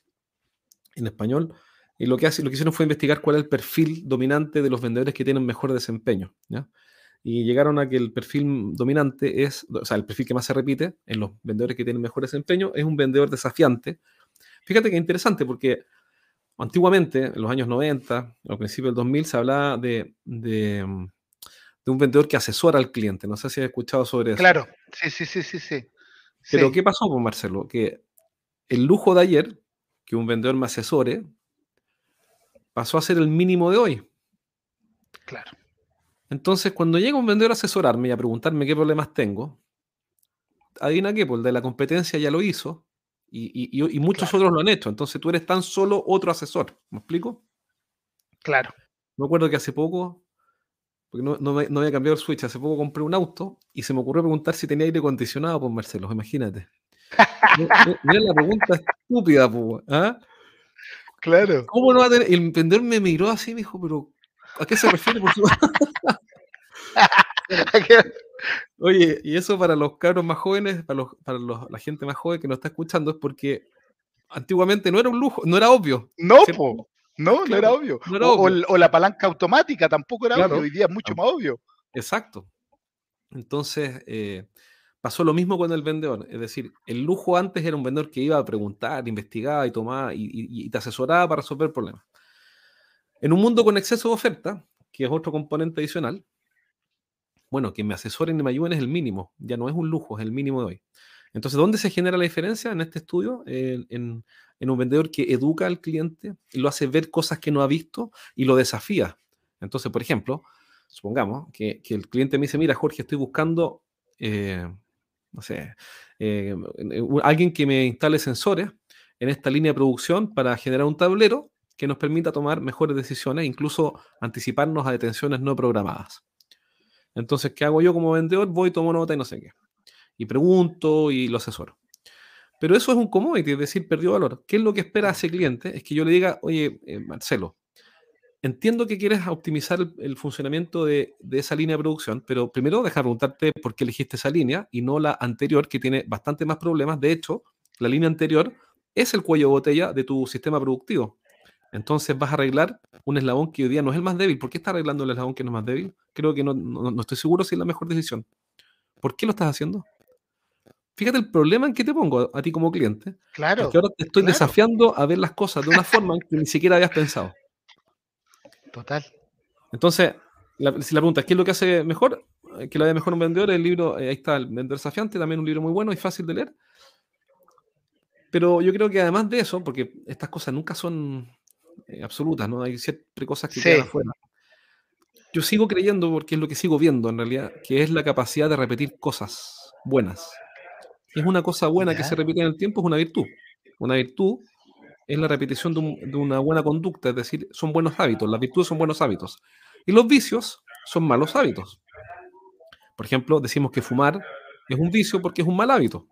en español. Y lo que, hace, lo que hicieron fue investigar cuál es el perfil dominante de los vendedores que tienen mejor desempeño. ¿ya? Y llegaron a que el perfil dominante es, o sea, el perfil que más se repite en los vendedores que tienen mejor desempeño es un vendedor desafiante. Fíjate que interesante porque antiguamente, en los años 90, al principio del 2000, se hablaba de, de de un vendedor que asesora al cliente. No sé si has escuchado sobre eso. Claro, sí, sí, sí, sí, sí. Pero sí. ¿qué pasó con Marcelo? Que el lujo de ayer, que un vendedor me asesore, pasó a ser el mínimo de hoy. Claro. Entonces, cuando llega un vendedor a asesorarme y a preguntarme qué problemas tengo, adivina qué, pues el de la competencia ya lo hizo y, y, y muchos claro. otros lo han hecho. Entonces tú eres tan solo otro asesor. ¿Me explico? Claro. Me acuerdo que hace poco porque no, no, me, no, había cambiado el switch. Hace poco compré un auto y se me ocurrió preguntar si tenía aire acondicionado, pues Marcelo, imagínate. Mira la pregunta estúpida, pues. ¿ah? Claro. ¿Cómo no va a tener? El vendedor me miró así y me dijo, pero ¿a qué se refiere? Por su... Oye, y eso para los cabros más jóvenes, para, los, para los, la gente más joven que nos está escuchando, es porque antiguamente no era un lujo, no era obvio. No, po. No, claro, no era obvio. No era o, obvio. O, o, la palanca automática tampoco era claro. obvio. Hoy día es mucho más obvio. Exacto. Entonces, eh, pasó lo mismo con el vendedor. Es decir, el lujo antes era un vendedor que iba a preguntar, investigaba y tomaba y, y, y te asesoraba para resolver problemas. En un mundo con exceso de oferta, que es otro componente adicional, bueno, que me asesoren y me ayuden es el mínimo. Ya no es un lujo, es el mínimo de hoy. Entonces, ¿dónde se genera la diferencia en este estudio? en, un vendedor que educa al cliente y lo hace ver cosas que no ha visto y lo desafía. Entonces, por ejemplo, supongamos que, el cliente me dice, mira, Jorge, estoy buscando, eh, no sé, eh, alguien que me instale sensores en esta línea de producción para generar un tablero que nos permita tomar mejores decisiones, incluso anticiparnos a detenciones no programadas. Entonces, ¿qué hago yo como vendedor? Voy, tomo nota y no sé qué. Y pregunto y lo asesoro. Pero eso es un commodity, es decir, perdió valor. ¿Qué es lo que espera ese cliente? Es que yo le diga, oye, eh, Marcelo, entiendo que quieres optimizar el, funcionamiento de, esa línea de producción, pero primero deja preguntarte por qué elegiste esa línea y no la anterior, que tiene bastante más problemas. De hecho, la línea anterior es el cuello de botella de tu sistema productivo. Entonces vas a arreglar un eslabón que hoy día no es el más débil. ¿Por qué estás arreglando el eslabón que no es más débil? Creo que no, no, estoy seguro si es la mejor decisión. ¿Por qué lo estás haciendo? Fíjate el problema en que te pongo a, ti como cliente. Claro. Que ahora te estoy desafiando a ver las cosas de una forma que ni siquiera habías pensado. Total. Entonces, si la pregunta es qué es lo que hace mejor, eh, que lo haga mejor un vendedor, el libro, eh, ahí está, El Vendedor Desafiante, también un libro muy bueno y fácil de leer. Pero yo creo que además de eso, porque estas cosas nunca son absolutas, ¿no? Hay siempre cosas que quedan afuera. Yo sigo creyendo, porque es lo que sigo viendo en realidad, que es la capacidad de repetir cosas buenas. Es una cosa buena que se repite en el tiempo, es una virtud. Una virtud es la repetición de, una buena conducta, es decir, son buenos hábitos. Las virtudes son buenos hábitos. Y los vicios son malos hábitos. Por ejemplo, decimos que fumar es un vicio porque es un mal hábito.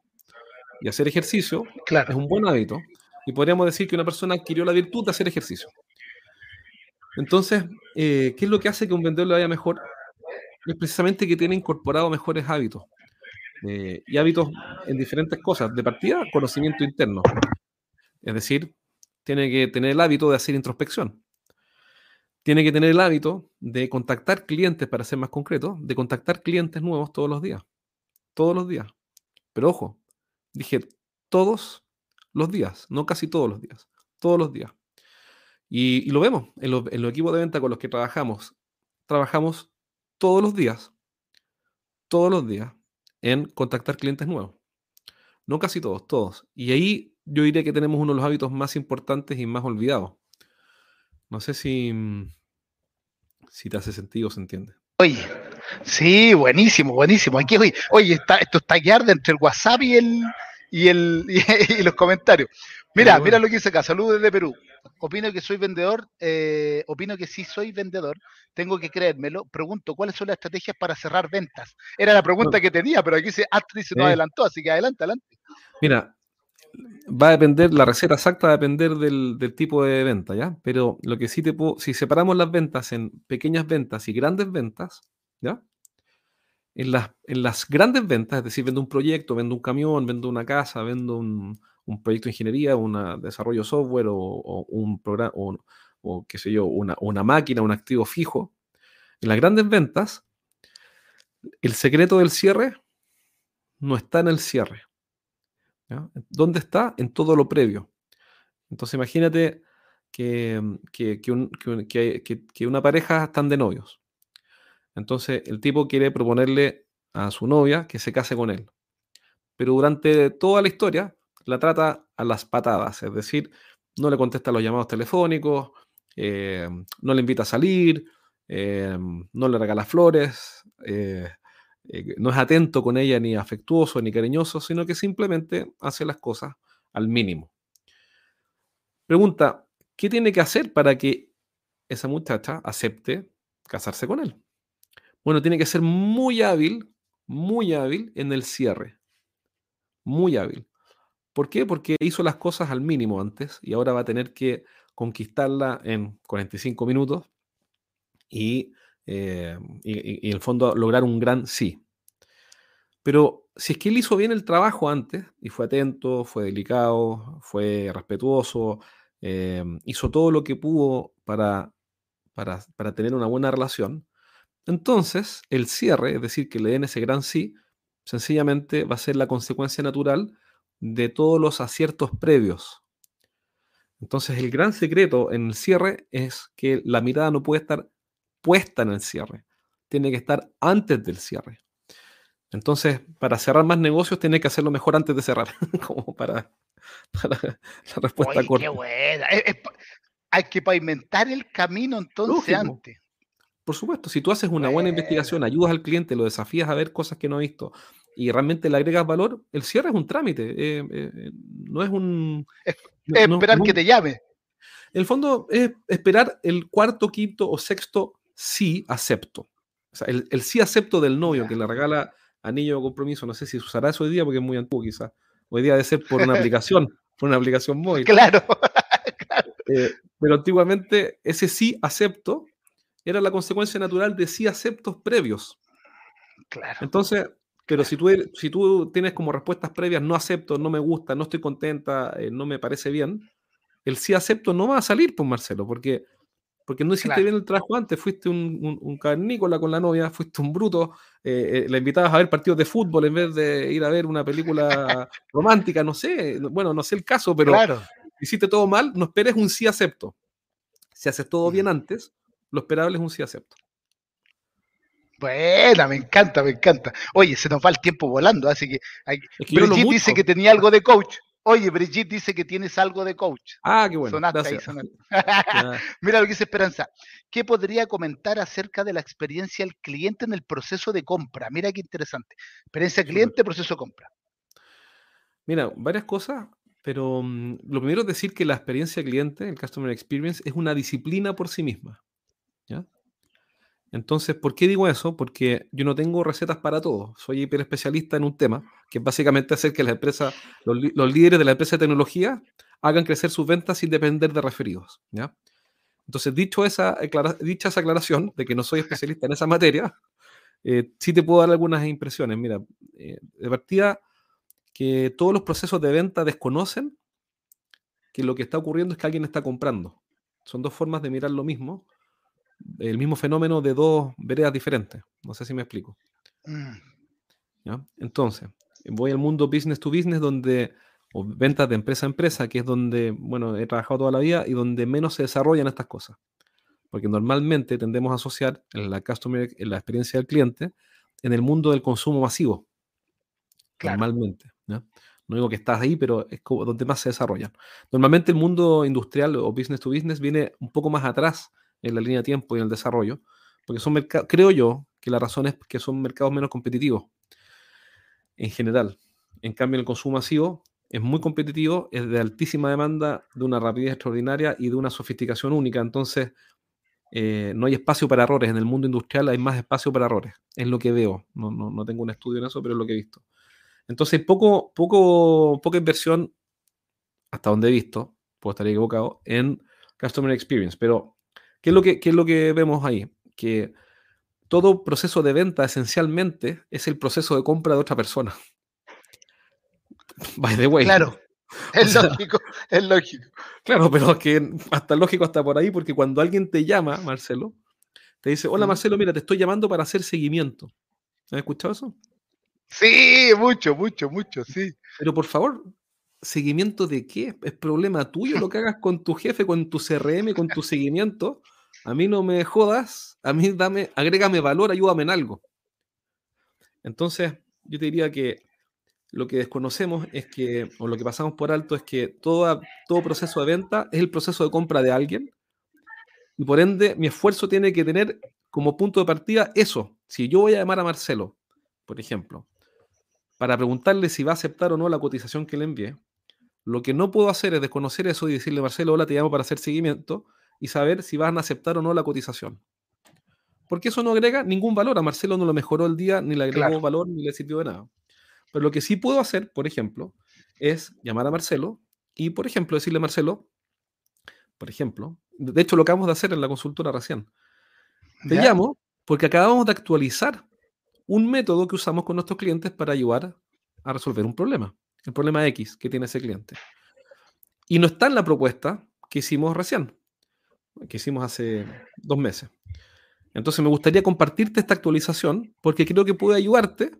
Y hacer ejercicio es un buen hábito y podríamos decir que una persona adquirió la virtud de hacer ejercicio. Entonces, eh, ¿qué es lo que hace que un vendedor le vaya mejor? Es precisamente que tiene incorporado mejores hábitos. Eh, y hábitos en diferentes cosas. De partida, conocimiento interno. Es decir, tiene que tener el hábito de hacer introspección. Tiene que tener el hábito de contactar clientes, para ser más concreto, de contactar clientes nuevos todos los días. Todos los días. Pero ojo, dije todos los días, no casi todos los días, todos los días. Y, lo vemos en, los equipos de venta con los que trabajamos. Trabajamos todos los días, todos los días, en contactar clientes nuevos. No casi todos, todos. Y ahí yo diría que tenemos uno de los hábitos más importantes y más olvidados. No sé si, si te hace sentido se entiende. Oye, sí, buenísimo, buenísimo. Aquí, oye, oye está, esto está guiarda entre el WhatsApp y el, y, el, y, los comentarios. Mira, mira lo que dice acá. Saludos desde Perú. Opino que soy vendedor, eh, opino que sí soy vendedor, tengo que creérmelo. Pregunto, ¿cuáles son las estrategias para cerrar ventas? Era la pregunta que tenía, pero aquí se, Astrid se nos adelantó, así que adelante, adelante. Mira, va a depender, la receta exacta va a depender del, del, tipo de venta, ¿ya? Pero lo que sí te puedo, si separamos las ventas en pequeñas ventas y grandes ventas, ¿ya? En las, en las grandes ventas, es decir, vendo un proyecto, vendo un camión, vendo una casa, vendo un, proyecto de ingeniería, un desarrollo software o, un programa, o, qué sé yo, una, una, máquina, un activo fijo. En las grandes ventas, el secreto del cierre no está en el cierre. ¿Dónde está? En todo lo previo. Entonces imagínate que, que, que una pareja están de novios. Entonces el tipo quiere proponerle a su novia que se case con él. Pero durante toda la historia la trata a las patadas, es decir, no le contesta los llamados telefónicos, eh, no le invita a salir, eh, no le regala flores, eh, no es atento con ella ni afectuoso ni cariñoso, sino que simplemente hace las cosas al mínimo. Pregunta, ¿qué tiene que hacer para que esa muchacha acepte casarse con él? Bueno, tiene que ser muy hábil, muy hábil en el cierre. Muy hábil. ¿Por qué? Porque hizo las cosas al mínimo antes y ahora va a tener que conquistarla en 45 minutos y, eh, y, en el fondo lograr un gran sí. Pero si es que él hizo bien el trabajo antes y fue atento, fue delicado, fue respetuoso, eh, hizo todo lo que pudo para, para, para tener una buena relación, entonces, el cierre, es decir, que le den ese gran sí, sencillamente va a ser la consecuencia natural de todos los aciertos previos. Entonces, el gran secreto en el cierre es que la mirada no puede estar puesta en el cierre, tiene que estar antes del cierre. Entonces, para cerrar más negocios, tiene que hacerlo mejor antes de cerrar, como para, para la respuesta corta. qué buena. Es- es pa- hay que pavimentar el camino entonces Lógico. antes. Por supuesto, si tú haces una buena investigación, ayudas al cliente, lo desafías a ver cosas que no ha visto y realmente le agregas valor, el cierre es un trámite, eh, eh, no es un... Es- no- es no- esperar no- que te llame. En el fondo es esperar el cuarto, quinto o sexto sí acepto. O sea, el, el sí acepto del novio que le regala anillo de compromiso, no sé si se usará eso hoy día porque es muy antiguo quizás. Hoy día debe ser por una aplicación, por una aplicación móvil. Claro. Eh, pero antiguamente ese sí acepto era la consecuencia natural de sí aceptos previos. Claro. Entonces, pero si tú, si tú tienes como respuestas previas no acepto, no me gusta, no estoy contenta, eh, no me parece bien, el sí acepto no va a salir, pues Marcelo, porque, porque no hiciste Claro. bien el trabajo antes, fuiste un, un, un cavernícola con la novia, fuiste un bruto, eh, eh, la invitabas a ver partidos de fútbol en vez de ir a ver una película romántica, no sé, no- bueno, no sé el caso, pero Claro. hiciste todo mal, no esperes un sí acepto. Si haces todo bien antes, lo esperable es un sí acepto. Buena, me encanta, me encanta. Oye, se nos va el tiempo volando, así que, hay- Es que yo hablo Brigitte dice que tenía algo de coach. Oye, Brigitte dice que tienes algo de coach. Ah, qué bueno. Sonaste ahí, gracias. sonaste. Ya. Mira lo que dice Esperanza. ¿Qué podría comentar acerca de la experiencia del cliente en el proceso de compra? Mira qué interesante. Experiencia cliente, proceso de compra. Mira, varias cosas, pero mm, lo primero es decir que la experiencia cliente, el Customer Experience, es una disciplina por sí misma. ¿Ya? Entonces, ¿por qué digo eso? Porque yo no tengo recetas para todo. Soy hiper especialista en un tema, que es básicamente hacer que las empresas, los, los líderes de la empresa de tecnología hagan crecer sus ventas sin depender de referidos. ¿ya? Entonces, dicho esa, dicha esa aclaración de que no soy especialista en esa materia, eh, sí te puedo dar algunas impresiones. Mira, eh, de partida, que todos los procesos de venta desconocen que lo que está ocurriendo es que alguien está comprando. Son dos formas de mirar lo mismo, el mismo fenómeno de dos veredas diferentes. No sé si me explico. Mm, ¿ya? Entonces, voy al mundo business to business, donde, o ventas de empresa a empresa, que es donde, bueno, he trabajado toda la vida y donde menos se desarrollan estas cosas. Porque normalmente tendemos a asociar en la, customer, la experiencia del cliente en el mundo del consumo masivo. Claro. Normalmente. ¿ya? No digo que estás ahí, pero es como donde más se desarrollan. Normalmente el mundo industrial o business to business viene un poco más atrás en la línea de tiempo y en el desarrollo, porque son mercados, creo yo, que la razón es que son mercados menos competitivos en general. En cambio, el consumo masivo es muy competitivo, es de altísima demanda, de una rapidez extraordinaria y de una sofisticación única. Entonces, eh, no hay espacio para errores. En el mundo industrial hay más espacio para errores. Es lo que veo. No, no, no tengo un estudio en eso, pero es lo que he visto. Entonces, poco, poco, poca inversión, hasta donde he visto, puedo estar equivocado, en Customer Experience. Pero, ¿qué es lo que, qué es lo que vemos ahí? Que todo proceso de venta esencialmente es el proceso de compra de otra persona. By the way. Claro, es sea, lógico, es lógico. Claro, pero es que hasta lógico hasta por ahí, porque cuando alguien te llama, Marcelo, te dice, hola. Marcelo, mira, te estoy llamando para hacer seguimiento. ¿Has escuchado eso? Sí, mucho, mucho, mucho, sí. Pero por favor, ¿seguimiento de qué? ¿Es problema tuyo lo que hagas con tu jefe, con tu CRM, con tu seguimiento? A mí no me jodas, a mí dame, agrégame valor, ayúdame en algo. Entonces, yo te diría que lo que desconocemos es que, o lo que pasamos por alto es que todo proceso de venta es el proceso de compra de alguien y por ende mi esfuerzo tiene que tener como punto de partida eso. Si yo voy a llamar a Marcelo, por ejemplo, para preguntarle si va a aceptar o no la cotización que le envié, lo que no puedo hacer es desconocer eso y decirle, Marcelo, hola, te llamo para hacer seguimiento y saber si van a aceptar o no la cotización. Porque eso no agrega ningún valor. A Marcelo no lo mejoró el día, ni le agregó Claro. valor, ni le sirvió de nada. Pero lo que sí puedo hacer, por ejemplo, es llamar a Marcelo y, por ejemplo, decirle a Marcelo, por ejemplo, de hecho lo acabamos de hacer en la consultora recién. Te ¿Ya? llamo porque acabamos de actualizar un método que usamos con nuestros clientes para ayudar a resolver un problema, el problema X que tiene ese cliente. Y no está en la propuesta que hicimos recién, que hicimos hace dos meses. Entonces me gustaría compartirte esta actualización porque creo que puede ayudarte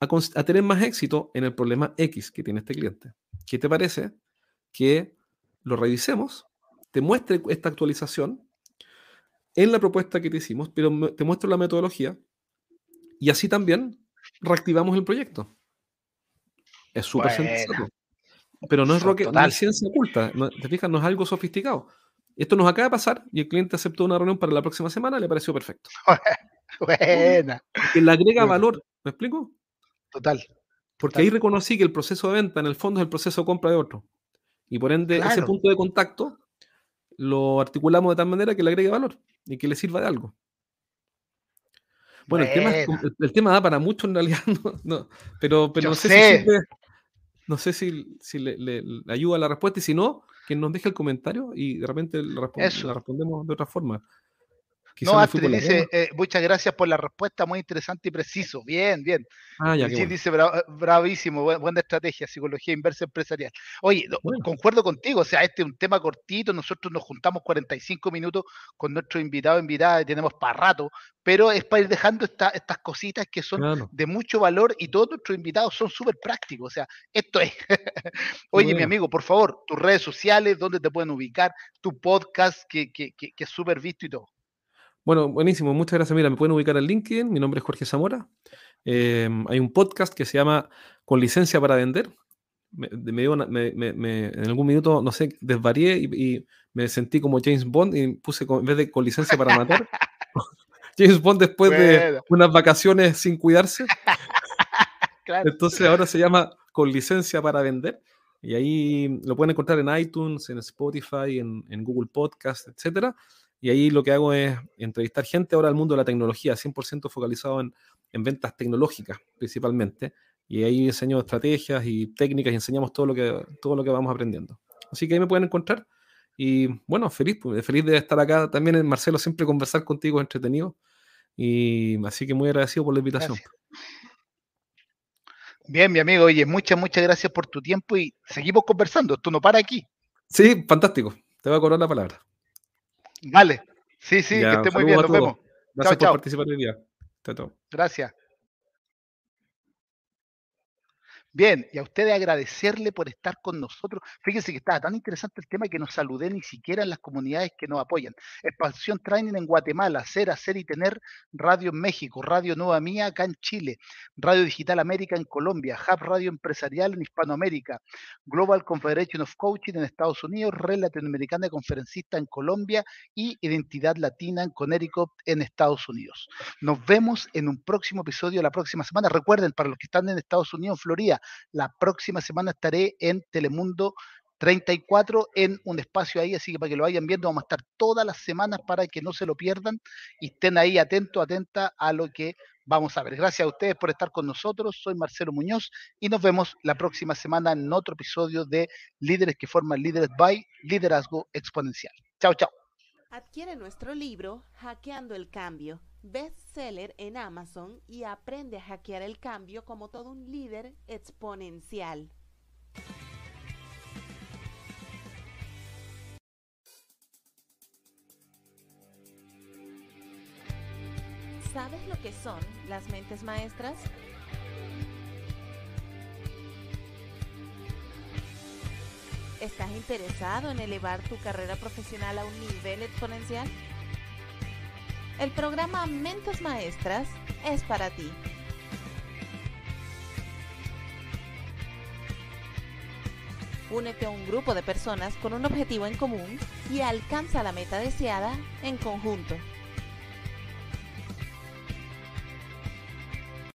a, a tener más éxito en el problema X que tiene este cliente. ¿Qué te parece que lo revisemos, te muestre esta actualización en la propuesta que te hicimos, pero te muestro la metodología y así también reactivamos el proyecto. Es súper Buena. sencillo. Pero no es, roque- no es ciencia oculta. no- ¿Te fijas? No es algo sofisticado. Esto nos acaba de pasar y el cliente aceptó una reunión para la próxima semana, le pareció perfecto. Buena, Que le agrega valor. ¿Me explico? total. Porque Total. ahí reconocí que el proceso de venta en el fondo es el proceso de compra de otro. Y por ende, ese punto de contacto lo articulamos de tal manera que le agregue valor y que le sirva de algo. Bueno, el tema, es- el, el tema da para mucho en realidad, no, no, pero, pero no sé, sé. si sirve- no sé si, si le, le- le ayuda a la respuesta y si no, que nos deje el comentario y de repente respon- Eso. la respondemos de otra forma. Quizá No, Astrid dice, eh, muchas gracias por la respuesta, muy interesante y preciso. Bien, bien. Ah, ya, bueno. dice, "Bra- bravísimo, bu- buena estrategia, psicología inversa empresarial. Oye, no, Bueno. concuerdo contigo, o sea, este es un tema cortito, nosotros nos juntamos 45 minutos con nuestro invitado invitada y tenemos para rato, pero es para ir dejando esta- estas cositas que son Claro. de mucho valor y todos nuestros invitados son súper prácticos, o sea, esto es. Oye, mi bueno. amigo, por favor, tus redes sociales, dónde te pueden ubicar, tu podcast, que, que, que, que es súper visto y todo. Bueno, buenísimo, muchas gracias. Mira, me pueden ubicar en LinkedIn, mi nombre es Jorge Zamora. Eh, hay un podcast que se llama Con licencia para vender. Me, de- me me- me- me- en algún minuto, no sé, desvarié y, y me sentí como James Bond y puse con- en vez de con licencia para matar, James Bond después de Bueno. unas vacaciones sin cuidarse. Claro. Entonces ahora se llama Con licencia para vender. Y ahí lo pueden encontrar en iTunes, en Spotify, en, en Google Podcast, etcétera. Y ahí lo que hago es entrevistar gente ahora al mundo de la tecnología, 100% focalizado en, en ventas tecnológicas principalmente. Y ahí enseño estrategias y técnicas y enseñamos todo lo que, todo lo que vamos aprendiendo. Así que ahí me pueden encontrar. Y bueno, feliz, pues, feliz de estar acá también, en Marcelo, siempre conversar contigo es entretenido. Y así que muy agradecido por la invitación. Gracias. Bien, mi amigo, oye, muchas, muchas gracias por tu tiempo y seguimos conversando. Esto no para aquí. Sí, fantástico. Te voy a cobrar la palabra. Vale. Sí, sí, Ya, que esté muy bien. Nos vemos. Gracias Chao, por chao. participar hoy día. Chao, chao. Gracias. Bien, y a ustedes agradecerle por estar con nosotros. Fíjense que estaba tan interesante el tema que no saludé ni siquiera en las comunidades que nos apoyan. Expansión Training en Guatemala, Ser, Hacer y Tener Radio en México, Radio Nueva Mía acá en Chile, Radio Digital América en Colombia, Hub Radio Empresarial en Hispanoamérica, Global Confederation of Coaching en Estados Unidos, Red Latinoamericana de Conferencista en Colombia y Identidad Latina en Connecticut en Estados Unidos. Nos vemos en un próximo episodio la próxima semana. Recuerden, para los que están en Estados Unidos, Florida, la próxima semana estaré en Telemundo 34 en un espacio ahí, así que para que lo vayan viendo, vamos a estar todas las semanas para que no se lo pierdan y estén ahí atentos, atentas a lo que vamos a ver. Gracias a ustedes por estar con nosotros. Soy Marcelo Muñoz y nos vemos la próxima semana en otro episodio de Líderes que forman Líderes by Liderazgo Exponencial. Chao, chao. Adquiere nuestro libro Hackeando el Cambio, bestseller en Amazon y aprende a hackear el cambio como todo un líder exponencial. ¿Sabes lo que son las mentes maestras? ¿Estás interesado en elevar tu carrera profesional a un nivel exponencial? El programa Mentes Maestras es para ti. Únete a un grupo de personas con un objetivo en común y alcanza la meta deseada en conjunto.